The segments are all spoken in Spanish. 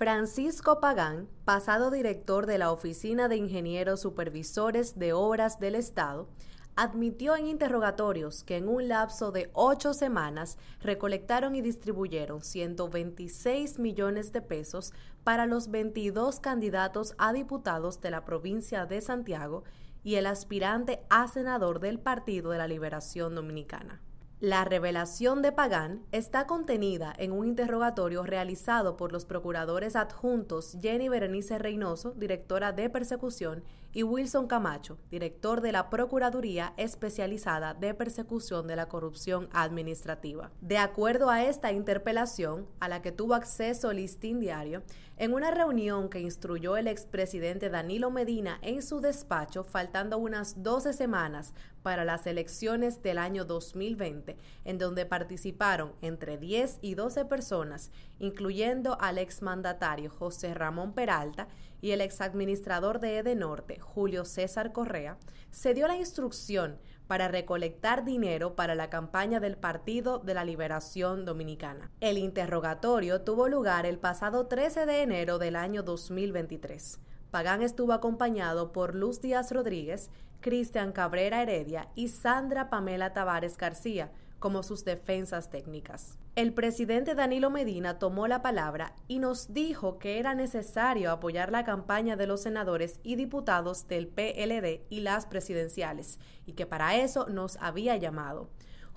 Francisco Pagán, pasado director de la Oficina de Ingenieros Supervisores de Obras del Estado, admitió en interrogatorios que en un lapso de ocho semanas recolectaron y distribuyeron 126 millones de pesos para los 22 candidatos a diputados de la provincia de Santiago y el aspirante a senador del Partido de la Liberación Dominicana. La revelación de Pagán está contenida en un interrogatorio realizado por los procuradores adjuntos Jenny Berenice Reynoso, directora de persecución, y Wilson Camacho, director de la Procuraduría Especializada de Persecución de la Corrupción Administrativa. De acuerdo a esta interpelación, a la que tuvo acceso Listín Diario, en una reunión que instruyó el expresidente Danilo Medina en su despacho, faltando unas 12 semanas para las elecciones del año 2020, en donde participaron entre 10 y 12 personas, incluyendo al exmandatario José Ramón Peralta y el exadministrador de Edenorte, Julio César Correa, se dio la instrucción para recolectar dinero para la campaña del Partido de la Liberación Dominicana. El interrogatorio tuvo lugar el pasado 13 de enero del año 2023. Pagán estuvo acompañado por Luz Díaz Rodríguez, Cristian Cabrera Heredia y Sandra Pamela Tavares García como sus defensas técnicas. El presidente Danilo Medina tomó la palabra y nos dijo que era necesario apoyar la campaña de los senadores y diputados del PLD y las presidenciales, y que para eso nos había llamado.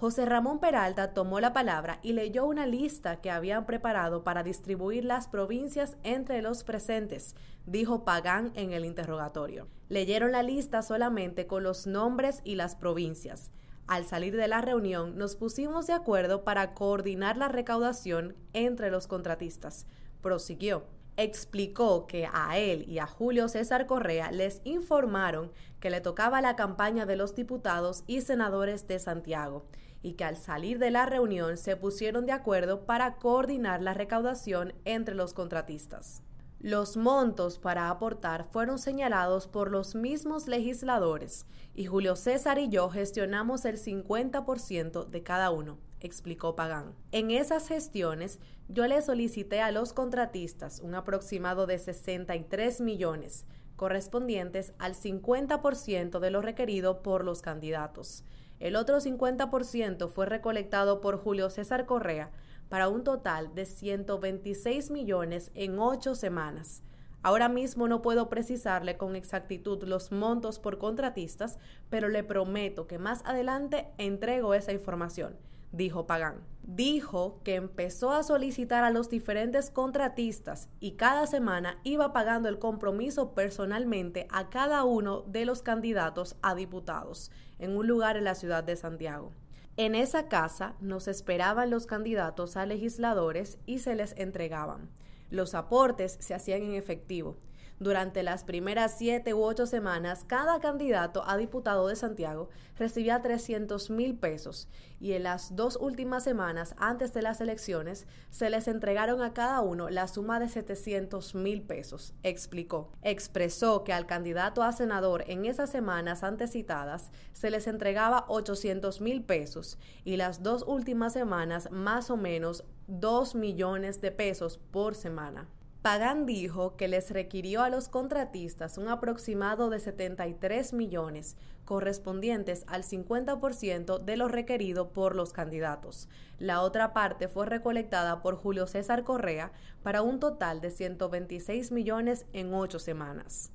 José Ramón Peralta tomó la palabra y leyó una lista que habían preparado para distribuir las provincias entre los presentes, dijo Pagán en el interrogatorio. Leyeron la lista solamente con los nombres y las provincias. Al salir de la reunión nos pusimos de acuerdo para coordinar la recaudación entre los contratistas. Prosiguió explicó que a él y a Julio César Correa les informaron que le tocaba la campaña de los diputados y senadores de Santiago y que al salir de la reunión se pusieron de acuerdo para coordinar la recaudación entre los contratistas. Los montos para aportar fueron señalados por los mismos legisladores y Julio César y yo gestionamos el 50% de cada uno, explicó Pagán. En esas gestiones yo le solicité a los contratistas un aproximado de 63 millones, correspondientes al 50% de lo requerido por los candidatos. El otro 50% fue recolectado por Julio César Correa para un total de 126 millones en ocho semanas. Ahora mismo no puedo precisarle con exactitud los montos por contratistas, pero le prometo que más adelante entrego esa información dijo Pagán. Dijo que empezó a solicitar a los diferentes contratistas y cada semana iba pagando el compromiso personalmente a cada uno de los candidatos a diputados en un lugar en la ciudad de Santiago. En esa casa nos esperaban los candidatos a legisladores y se les entregaban. Los aportes se hacían en efectivo durante las primeras siete u ocho semanas, cada candidato a diputado de Santiago recibía 300 mil pesos y en las dos últimas semanas antes de las elecciones se les entregaron a cada uno la suma de 700 mil pesos, explicó. Expresó que al candidato a senador en esas semanas antes citadas se les entregaba 800 mil pesos y las dos últimas semanas más o menos 2 millones de pesos por semana. Pagán dijo que les requirió a los contratistas un aproximado de 73 millones, correspondientes al 50% de lo requerido por los candidatos. La otra parte fue recolectada por Julio César Correa para un total de 126 millones en ocho semanas.